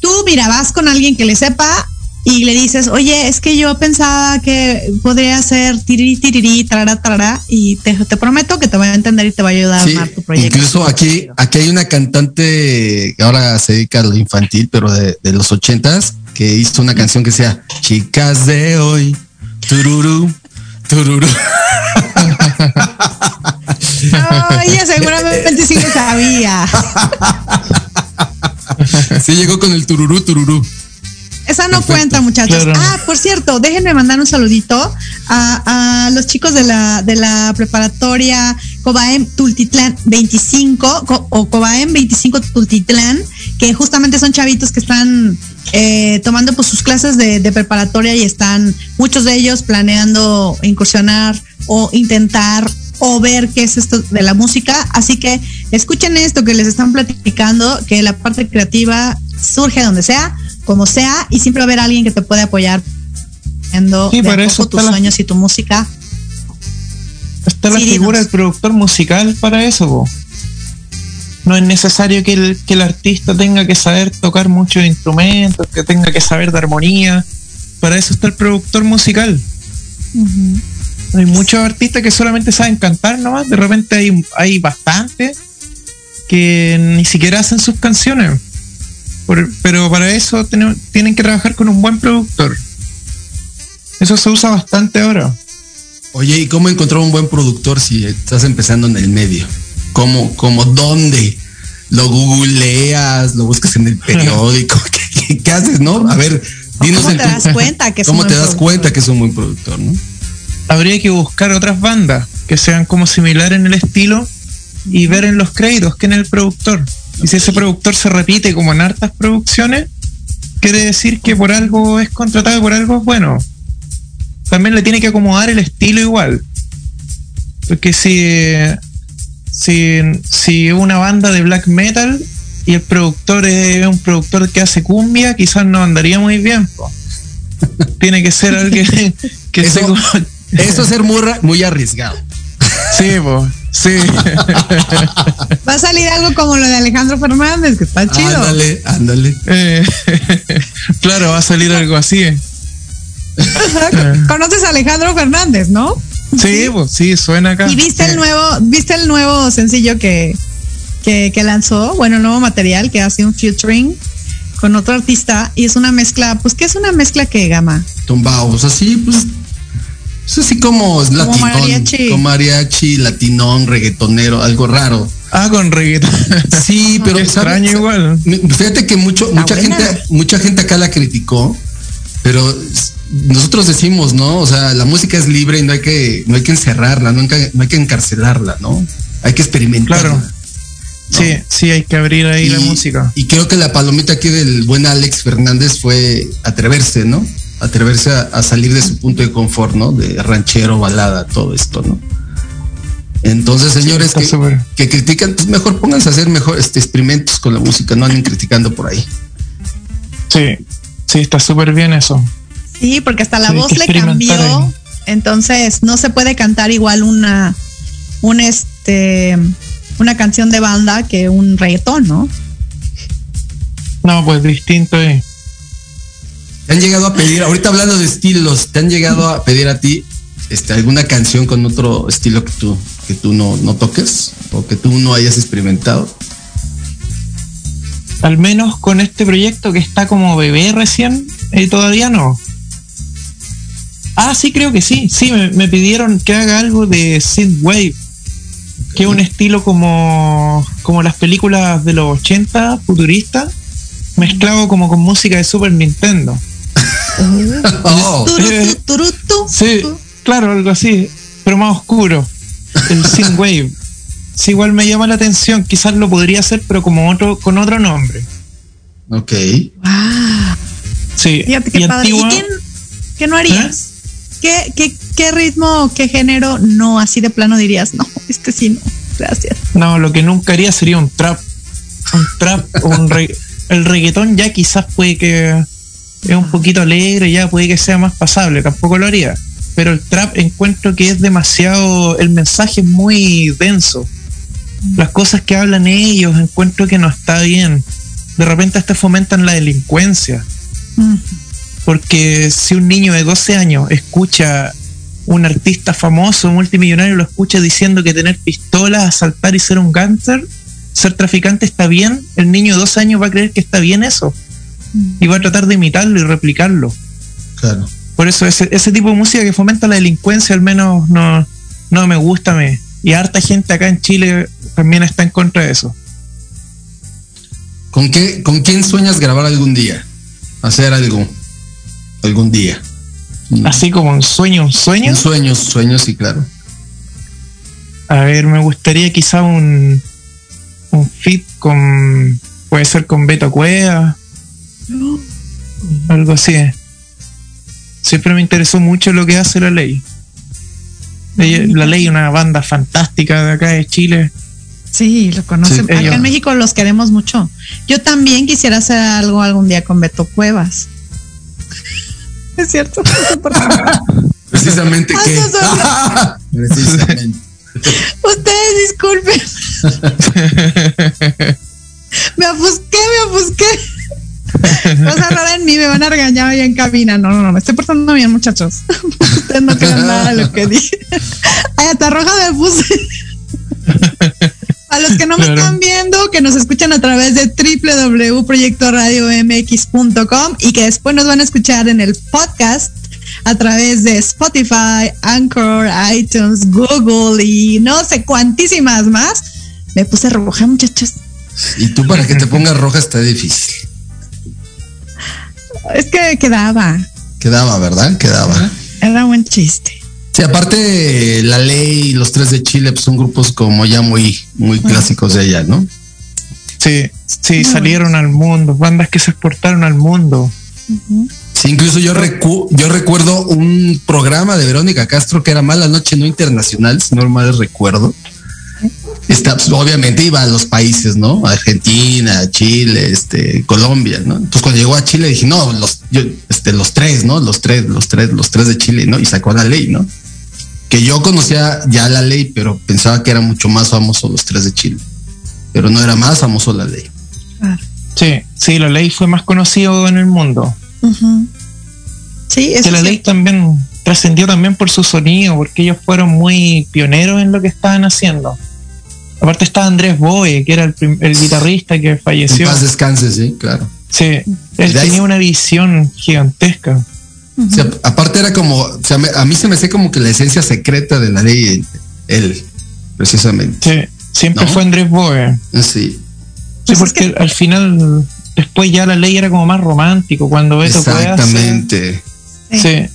Tú, mira, vas con alguien que le sepa y le dices, oye, es que yo pensaba que podría hacer tirirí, tirirí, tarara, tarara, y te, te prometo que te voy a entender y te va a ayudar a armar tu proyecto. incluso aquí, aquí hay una cantante que ahora se dedica a lo infantil, pero de, de los ochentas, que hizo una canción que sea Chicas de hoy, tururú, tururú. No, ella seguramente sí lo sabía. Sí, llegó con el tururú, tururú. Esa no Perfecto. cuenta, muchachos. Claro. Ah, por cierto, déjenme mandar un saludito a, a los chicos de la, de la preparatoria Cobaem Tultitlán 25 co- o Cobaem 25 Tultitlán, que justamente son chavitos que están eh, tomando pues sus clases de, de preparatoria y están muchos de ellos planeando incursionar o intentar o ver qué es esto de la música. Así que escuchen esto que les están platicando, que la parte creativa surge donde sea, como sea, y siempre va a haber alguien que te puede apoyar viendo Sí, de a poco tus la- sueños y tu música. Está la Sí, figura del productor musical para eso. No es necesario que el, que el artista tenga que saber tocar muchos instrumentos, que tenga que saber de armonía. Para eso está el productor musical. Hay muchos artistas que solamente saben cantar nomás. De repente hay, hay bastantes que ni siquiera hacen sus canciones. Por- pero para eso tienen, tienen que trabajar con un buen productor. Eso se usa bastante ahora. Oye, ¿y cómo encontrar un buen productor si estás empezando en el medio? ¿Cómo, cómo, dónde? ¿Lo googleas? ¿Lo buscas en el periódico? ¿Qué, qué- qué haces, no? A ver, dinos ¿Cómo te das cuenta que es ¿Cómo un te buen das productor? cuenta que es un buen productor, no? habría que buscar otras bandas que sean como similar en el estilo y ver en los créditos quién es el productor. Y si ese productor se repite como en hartas producciones, quiere decir que por algo es contratado y por algo es bueno. También le tiene que acomodar el estilo igual. Porque si, si, si una banda de black metal y el productor es un productor que hace cumbia, quizás no andaría muy bien. po. Tiene que ser alguien que Eso- se Eso es ser muy, muy arriesgado. Sí, po, sí. Va a salir algo como lo de Alejandro Fernández, que está chido. Ándale, ándale. Eh, claro, va a salir algo así. Conoces a Alejandro Fernández, ¿no? Sí, pues sí, suena acá. Y viste Sí. el nuevo, viste el nuevo sencillo que, que, que lanzó, bueno, el nuevo material que hace un featuring con otro artista y es una mezcla, pues ¿qué es una mezcla que gama? Tumbaos, así, pues. Es así como es latinón. mariachi. Como mariachi, latinón, reggaetonero, algo raro. Ah, con reggaetón. Sí, pero Qué ¿sabes? extraño igual. Fíjate que mucho, mucha buena. gente, mucha gente acá la criticó, pero nosotros decimos, ¿no? O sea, la música es libre y no hay que, no hay que encerrarla, no hay que, no hay que encarcelarla, ¿no? Hay que experimentar. Claro. Sí, sí, hay que abrir ahí la música. Y creo que la palomita aquí del buen Alex Fernández fue atreverse, ¿no? Atreverse a, a salir de su punto de confort, ¿no? De ranchero, balada, todo esto, ¿no? Entonces, señores que, critican, pues mejor pónganse a hacer mejor este, experimentos con la música, no anden criticando por ahí. Sí, sí, está súper bien eso. Sí, porque hasta la Sí, voz le cambió, ahí. entonces no se puede cantar igual una, un este, una canción de banda que un reggaetón, ¿no? No, pues distinto eh. ¿Te han llegado a pedir, ahorita hablando de estilos, te han llegado a pedir a ti este, alguna canción con otro estilo que tú, que tú no, no toques o que tú no hayas experimentado? Al menos con este proyecto que está como bebé recién, eh, todavía no. Ah, sí, creo que sí. Sí, me, pidieron que haga algo de synthwave, que es un estilo como, como las películas de los 80, futuristas, mezclado como con música de Super Nintendo. Oh, eh, Sí, claro, algo así, pero más oscuro. El synthwave. Sí, igual me llama la atención. Quizás lo podría hacer, pero como otro, con otro nombre. ok. Ah, Sí. fíjate qué y padre. antigua- ¿Y quién, qué no harías? ¿Qué, qué, ¿Qué ritmo, qué género no así de plano dirías? No, este sí no. Gracias. No, lo que nunca haría sería un trap. Un trap o un re- El reggaetón ya quizás puede que es un poquito alegre, ya puede que sea más pasable, tampoco lo haría. Pero el trap encuentro que es demasiado, el mensaje es muy denso. Las cosas que hablan ellos encuentro que no está bien. De repente hasta fomentan la delincuencia. Porque si un niño de 12 años escucha un artista famoso, multimillonario, lo escucha diciendo que tener pistolas, asaltar y ser un gánster, ser traficante está bien, el niño de 12 años va a creer que está bien eso. Y va a tratar de imitarlo y replicarlo. Claro. Por eso ese, ese tipo de música que fomenta la delincuencia al menos no, no me gusta. Me. Y harta gente acá en Chile también está en contra de eso. ¿Con qué, con quién sueñas grabar algún día? Hacer algo. Algún día. Así como un sueño, un sueño. Un sueño, sueños, sí, claro. A ver, me gustaría quizá un, un fit con, puede ser con Beto Cueva, algo así. Siempre me interesó mucho lo que hace la ley. La ley, una banda fantástica de acá de Chile. Sí, lo conocen. Sí, Acá en México los queremos mucho. Yo también quisiera hacer algo algún día con Beto Cuevas. Es cierto. Precisamente Ah, que. Precisamente. Ustedes disculpen. me ofusqué, me ofusqué. Vas a hablar en mí, me van a regañar ahí en cabina. No, no, no, me estoy portando bien, muchachos. Ustedes no crean nada de lo que dije. Ay, hasta roja me puse. A los que no me Claro. están viendo, que nos escuchan a través de www.proyectoradiomx.com y que después nos van a escuchar en el podcast a través de Spotify, Anchor, iTunes, Google y no sé cuantísimas más. Me puse roja, muchachos. Y tú para que te pongas roja está difícil. Es que quedaba. Quedaba, ¿verdad? Quedaba. Era buen chiste. Sí, aparte la ley y los tres de Chile pues, son grupos como ya muy, muy clásicos de allá, ¿no? Sí, sí, Muy salieron al mundo, bandas que se exportaron al mundo. Sí, incluso yo, recu- yo recuerdo un programa de Verónica Castro que era Mala Noche No Internacional, si no mal recuerdo. Está, pues, obviamente iba a los países, ¿no? Argentina, Chile, este, Colombia, ¿no? Entonces cuando llegó a Chile dije, no, los, yo, este, los tres, ¿no? Los tres, los tres, los tres de Chile, ¿no? Y sacó la ley, ¿no? Que yo conocía ya la ley, pero pensaba que era mucho más famoso los tres de Chile. Pero no era más famoso la ley. Sí, sí, la ley fue más conocido en el mundo. Sí, eso que la sí. ley también trascendió también por su sonido, porque ellos fueron muy pioneros en lo que estaban haciendo. Aparte estaba Andrés Boe, que era el, el guitarrista que En falleció. paz descanse, sí, claro. Sí, él ahí- tenía una visión gigantesca. O sea, aparte era como, o sea, me- a mí se me hace como que la esencia secreta de la ley, él, precisamente. Sí, siempre ¿No? fue Andrés Boe. Sí. Sí, Pues es porque al final, después ya la ley era como más romántico, cuando Beto Exactamente. Sí. Sí,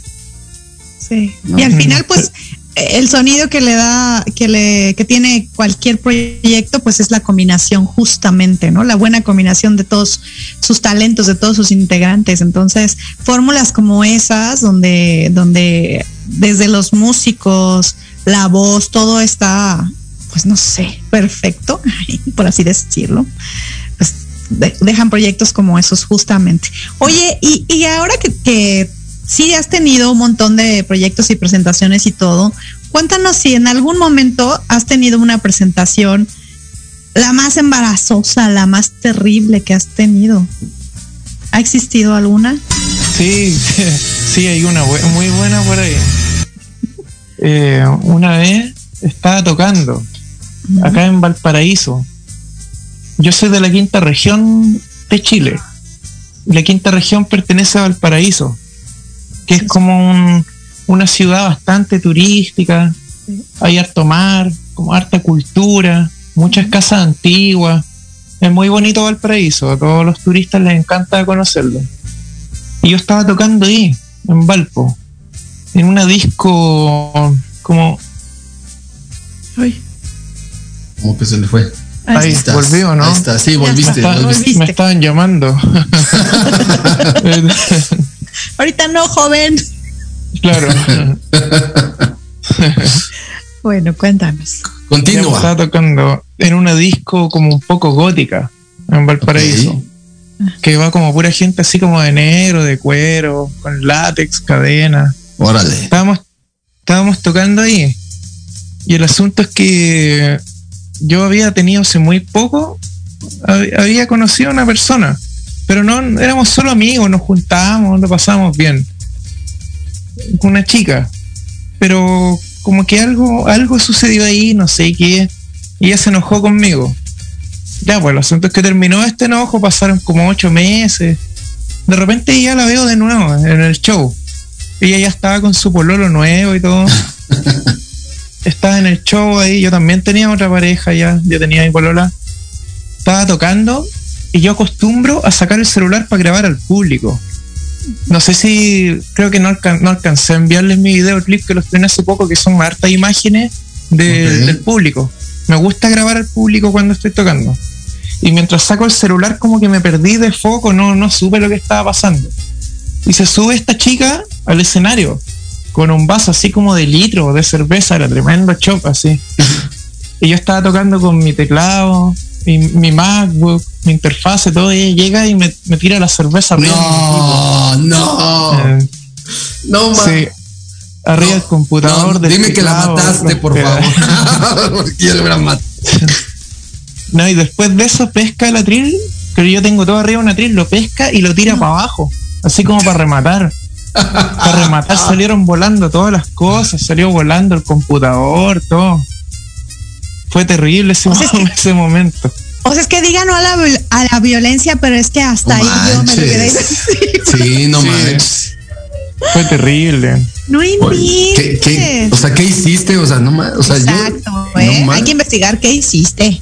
Sí. No. Y al final, pues, el sonido que le da, que le, que tiene cualquier proyecto, pues es la combinación justamente, ¿no? La buena combinación de todos sus talentos, de todos sus integrantes. Entonces, fórmulas como esas, donde, donde desde los músicos, la voz, todo está, pues no sé, perfecto, por así decirlo. Pues de- dejan proyectos como esos justamente. Oye, y, y ahora que, que sí has tenido un montón de proyectos y presentaciones y todo, cuéntanos si en algún momento has tenido una presentación la más embarazosa, la más terrible que has tenido. ¿Ha existido alguna? sí, sí, hay una muy buena por ahí. Eh, una vez estaba tocando acá en Valparaíso. Yo soy de la quinta región de Chile. La quinta región pertenece a Valparaíso, que es como un- una ciudad bastante turística. Hay harto mar, como harta cultura, muchas casas antiguas. Es muy bonito Valparaíso, a todos los turistas les encanta conocerlo. Y yo estaba tocando ahí, en Valpo, en una disco como Como que se le fue. Ahí, estás. volvió, ¿no? Ahí está, sí, volviste. Está- volviste. me estaban llamando. Ahorita no, joven. claro. Bueno, cuéntanos. Yo Continúa. estaba tocando en una disco como un poco gótica en Valparaíso. Que va como pura gente así como de negro, de cuero, con látex, cadena. Órale. Estábamos, estábamos tocando ahí. Y el asunto es que yo había tenido hace muy poco, hab- había conocido a una persona, pero no éramos solo amigos, nos juntábamos, lo pasábamos bien. Con una chica. Pero como que algo, algo sucedió ahí, no sé qué. Y ella se enojó conmigo. Ya, pues el asunto es que terminó este enojo, pasaron como ocho meses. De repente ya la veo de nuevo en el show. Ella ya estaba con su pololo nuevo y todo. estaba en el show ahí, yo también tenía otra pareja ya, yo tenía mi polola. Estaba tocando y yo acostumbro a sacar el celular para grabar al público. No sé si, creo que no, alcan- no alcancé a enviarles mi videoclip que los estrené hace poco, que son hartas imágenes de- Ok. del público. Me gusta grabar al público cuando estoy tocando. Y mientras saco el celular como que me perdí de foco, no, no supe lo que estaba pasando. Y se sube esta chica al escenario con un vaso así como de litro de cerveza, era tremendo chop así. Y yo estaba tocando con mi teclado, mi, mi MacBook, mi interfase, todo, y ella llega y me, me tira la cerveza arriba. No, no. Eh, No, man. sí, arriba del computador. No, del dime que la mataste, por favor. Porque yo hubiera matado. No, y después de eso pesca el atril, que yo tengo todo arriba un atril, lo pesca y lo tira para abajo, así como para rematar. Para rematar salieron volando todas las cosas, salió volando el computador, todo. Fue terrible ese, O sea, es que- ese momento. O sea, es que diga no a la, a la violencia, pero es que hasta No ahí yo me lo hubiera ido. manches. Sí, no Sí. manches. Fue terrible. No Oye, ¿Qué, qué, inventes. o sea, ¿qué hiciste? O sea, no más. O sea, yo- Exacto, no ¿eh? Hay que investigar qué hiciste.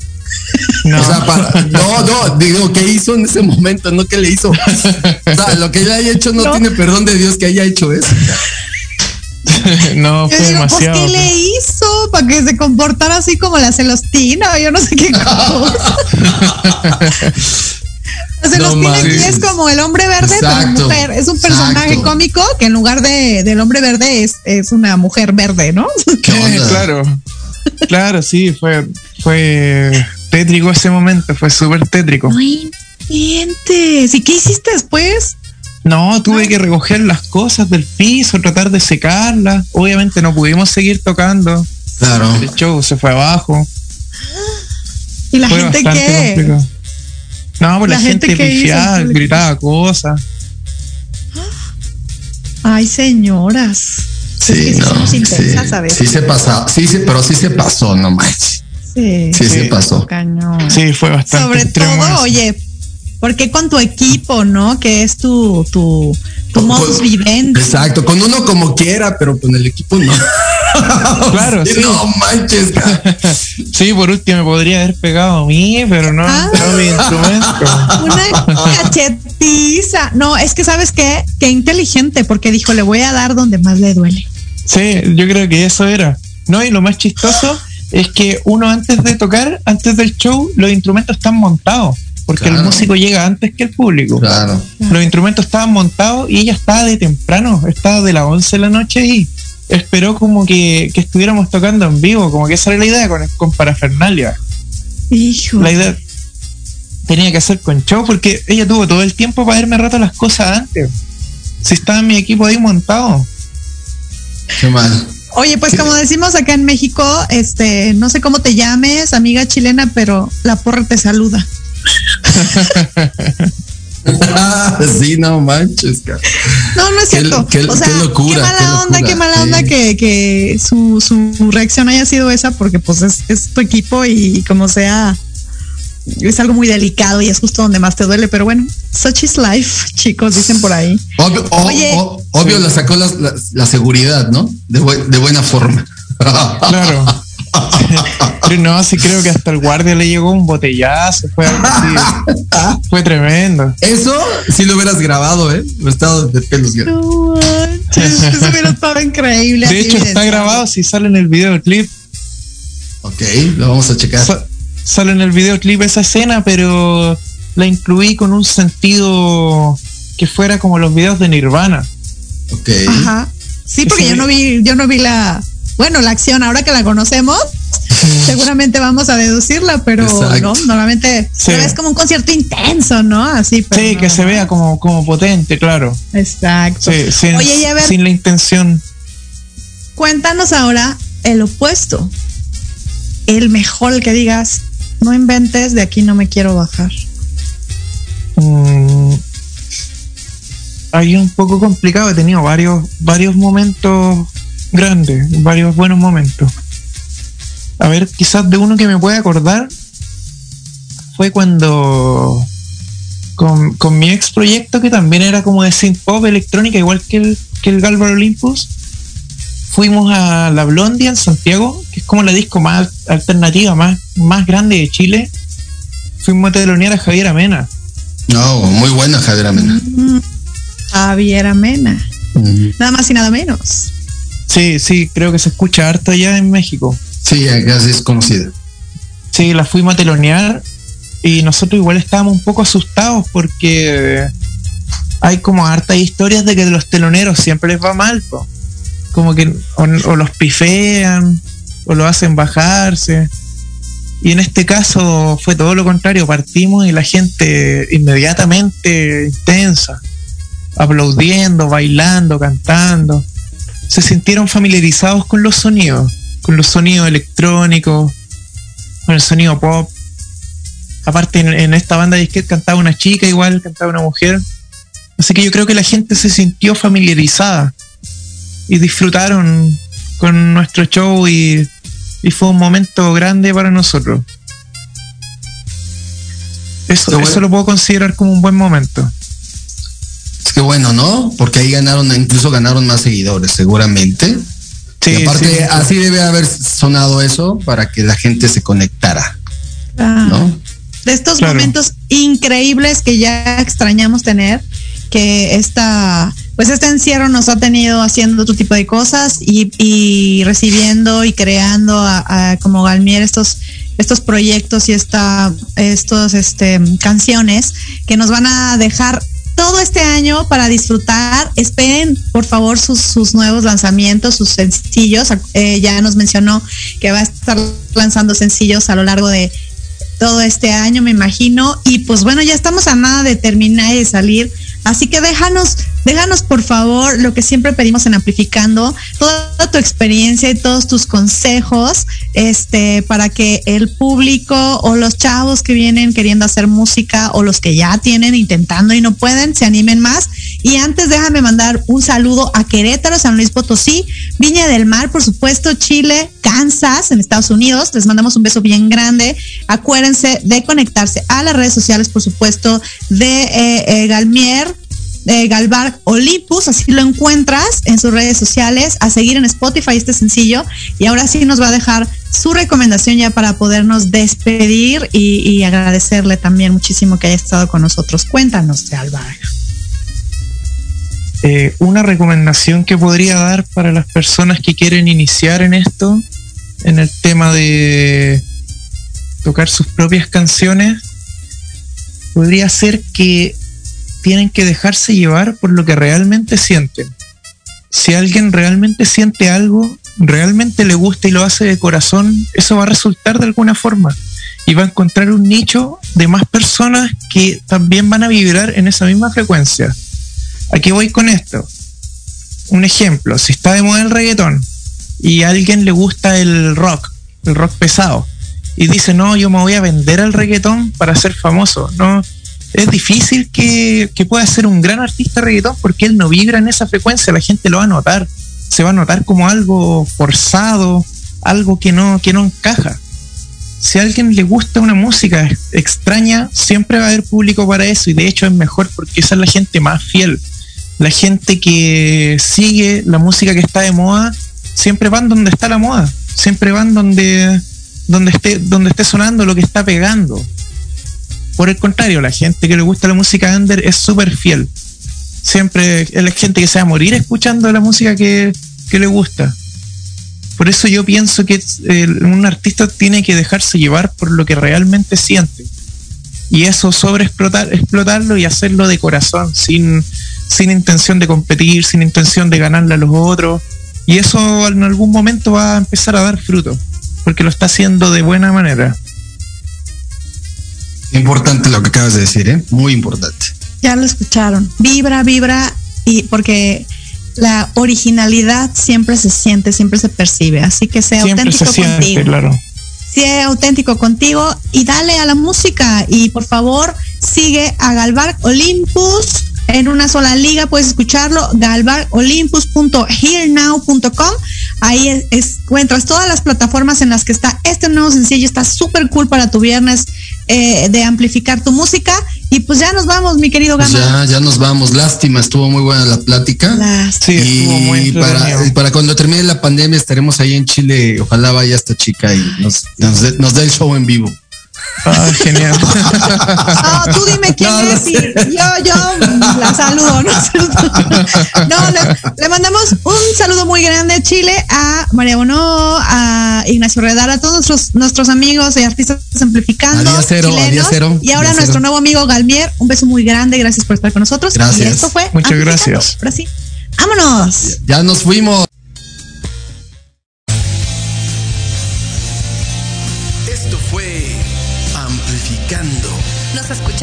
No, O sea, para, no, no, digo, ¿qué hizo en ese momento? No, ¿qué le hizo? O sea, lo que ella haya hecho no, No. tiene perdón de Dios que haya hecho eso. no Yo fue pues, demasiado. ¿qué le hizo para que se comportara así como la celostina? Yo no sé qué cosa. La celostina aquí es como el hombre verde, pero Exacto, mujer. Es un personaje exacto. cómico que en lugar de, del hombre verde es, es una mujer verde, ¿no? Claro. Claro, sí, fue, fue tétrico ese momento, fue súper tétrico. Inventes. ¿Y qué hiciste después? No, tuve que recoger las cosas del piso, tratar de secarlas. Obviamente no pudimos seguir tocando. Claro. El show se fue abajo. ¿Y la fue gente bastante qué? complicado. No, pues la, La gente gente, gritaba cosas. Ay, señoras. Sí, Es que sí no. somos Sí, intensas a veces. sí se pasó. Sí, se, pero sí se pasó, no manches. Sí. Sí, se Sí. pasó. Cañón. Sí, fue bastante Sobre todo, eso. oye, ¿por qué con tu equipo, no? Que es tu, tu, tu Con- modus vivendi. Exacto, con uno como quiera, pero con el equipo no. Claro, sí. No manches. Sí, por último me podría haber pegado a mí, pero no, Ah. no mi instrumento. Una cachetiza. No, es que sabes qué, qué inteligente, porque dijo, le voy a dar donde más le duele. Sí, yo creo que eso era. No, y lo más chistoso es que uno antes de tocar, antes del show, los instrumentos están montados. Porque el músico llega antes que el público. Claro. Los instrumentos estaban montados y ella estaba de temprano, estaba de las 11 de la noche y esperó como que, que estuviéramos tocando en vivo, como que esa era la idea con, con parafernalia. Hijo. La idea tenía que hacer con show porque ella tuvo todo el tiempo para haberme rato las cosas antes. Si estaba mi equipo ahí montado. Qué mal. Oye, pues como decimos acá en México, este, no sé cómo te llames, amiga chilena, pero la porra te saluda. sí, no manches, cara. No, no es cierto. qué- o sea, qué locura, qué mala qué onda, qué mala sí. onda que, que su, su reacción haya sido esa, porque pues es, es tu equipo y como sea, es algo muy delicado y es justo donde más te duele. Pero bueno, such is life, chicos, dicen por ahí. Obvio, Oye. obvio la sacó la, la- la seguridad, ¿no? De buena forma. Claro. Pero no, sí creo que hasta el guardia le llegó un botellazo, fue algo así. Fue tremendo. Eso sí lo hubieras grabado, ¿eh? He estado de pelos. No manches, eso hubiera estado increíble. De hecho, está grabado si sale en el videoclip. Ok, lo vamos a checar. Sa- sale en el videoclip esa escena, pero la incluí con un sentido que fuera como los videos de Nirvana. Ok. Ajá. Sí, porque yo no vi, yo no vi la, bueno, la acción, ahora que la conocemos, seguramente vamos a deducirla, pero no, normalmente Sí. ves como un concierto intenso, ¿no? Así, pero Sí, no, que se vea como, como potente, claro. Exacto. Sí, sin, Oye, y a ver, sin la intención. cuéntanos ahora el opuesto. El mejor, que digas, no inventes, de aquí no me quiero bajar. Mm, es un poco complicado. He tenido varios, varios momentos grandes, varios buenos momentos. A ver, quizás de uno que me pueda acordar fue cuando con, con mi ex proyecto, que también era como de synth pop electrónica, igual que el, que el Galvar Olympus, fuimos a la Blondie en Santiago, que es como la disco más alternativa, más, más grande de Chile. Fuimos a telonear a Javier Amena. No, muy buena Javier Amena. Mm, Javier Amena. Mm. Nada más y nada menos. Sí, sí, creo que se escucha harto allá en México. Sí, acá es conocida. Sí, la fuimos a telonear y nosotros igual estábamos un poco asustados porque hay como hartas historias de que los teloneros siempre les va mal, po. como que o, o los pifean o lo hacen bajarse. Y en este caso fue todo lo contrario, partimos y la gente inmediatamente intensa, aplaudiendo, bailando, cantando. Se sintieron familiarizados con los sonidos, con los sonidos electrónicos, con el sonido pop. Aparte en, en esta banda de skate cantaba una chica igual, cantaba una mujer. Así que yo creo que la gente se sintió familiarizada y disfrutaron con nuestro show y, y fue un momento grande para nosotros. Eso, bueno. eso lo puedo considerar como un buen momento. Bueno, ¿no? Porque ahí ganaron, incluso ganaron más seguidores, seguramente. Sí, y aparte, sí. así debe haber sonado eso para que la gente se conectara, Ah, ¿no? De estos Claro. momentos increíbles que ya extrañamos tener, que esta, pues este encierro nos ha tenido haciendo otro tipo de cosas y, y recibiendo y creando a, a- como Galmier estos estos proyectos y esta estos este canciones que nos van a dejar todo este año para disfrutar. Esperen, por favor, sus, sus nuevos lanzamientos, sus sencillos. Eh, ya nos mencionó que va a estar lanzando sencillos a lo largo de todo este año, me imagino. Y pues bueno, ya estamos a nada de terminar y de salir. Así que déjanos, déjanos por favor lo que siempre pedimos en Amplificando, toda tu experiencia y todos tus consejos, este, para que el público o los chavos que vienen queriendo hacer música o los que ya tienen intentando y no pueden, se animen más. Y antes déjame mandar un saludo a Querétaro, San Luis Potosí, Viña del Mar, por supuesto, Chile, Kansas, en Estados Unidos. Les mandamos un beso bien grande. Acuérdense de conectarse a las redes sociales, por supuesto, de eh, eh, Galmier, de Galvar así lo encuentras en sus redes sociales, a seguir en Spotify este sencillo. Y ahora sí nos va a dejar su recomendación ya para podernos despedir y, agradecerle también muchísimo que haya estado con nosotros. Cuéntanos de Alvar. Eh, una recomendación que podría dar para las personas que quieren iniciar en esto, en el tema de tocar sus propias canciones, podría ser que tienen que dejarse llevar por lo que realmente sienten. Si alguien realmente siente algo, realmente le gusta y lo hace de corazón, eso va a resultar de alguna forma y va a encontrar un nicho de más personas que también van a vibrar en esa misma frecuencia. ¿A qué voy con esto? Un ejemplo, si está de moda el reggaetón y a alguien le gusta el rock, el rock pesado, y dice, no, yo me voy a vender al reggaetón para ser famoso, no, es difícil que, que pueda ser un gran artista reggaetón porque él no vibra en esa frecuencia, la gente lo va a notar, se va a notar como algo forzado, algo que no, que no encaja. Si a alguien le gusta una música extraña, siempre va a haber público para eso y de hecho es mejor porque esa es la gente más fiel. La gente que sigue la música que está de moda, siempre van donde está la moda, siempre van donde, donde, esté, donde esté sonando lo que está pegando. Por el contrario, la gente que le gusta la música under es súper fiel. Siempre es la gente que se va a morir escuchando la música que, que le gusta. Por eso yo pienso que eh, un artista tiene que dejarse llevar por lo que realmente siente. Y eso sobre explotar, explotarlo y hacerlo de corazón, sin, sin intención de competir, sin intención de ganarle a los otros. Y eso en algún momento va a empezar a dar fruto, porque lo está haciendo de buena manera. Importante lo que acabas de decir, ¿eh? Muy importante. Ya lo escucharon. Vibra, vibra y porque la originalidad siempre se siente, siempre se percibe. Así que sea Siempre auténtico se siente, contigo. claro. Sea auténtico contigo y dale a la música. Y por favor, sigue a Galvar Olympus en una sola liga. Puedes escucharlo, galvarolympus.hearnow.com. Ahí es- encuentras todas las plataformas en las que está este nuevo sencillo. Está súper cool para tu viernes eh, de amplificar tu música. Y pues ya nos vamos, mi querido Gama. ya, ya nos vamos. Lástima, estuvo muy buena la plática. Sí, estuvo muy y para, para cuando termine la pandemia estaremos ahí en Chile. Ojalá vaya esta chica y nos, nos dé el show en vivo. Ah, genial. No, tú dime quién No, es y yo, yo la saludo, ¿no? No, le, le mandamos un saludo muy grande a Chile, a María Bono, a Ignacio Redar, a todos nuestros, nuestros amigos y artistas amplificando. Cero, chilenos. cero, y ahora nuestro nuevo amigo Galmier, un beso muy grande, gracias por estar con nosotros. Y Gracias. esto fue Muchas gracias. Ahora sí, vámonos. Ya nos fuimos.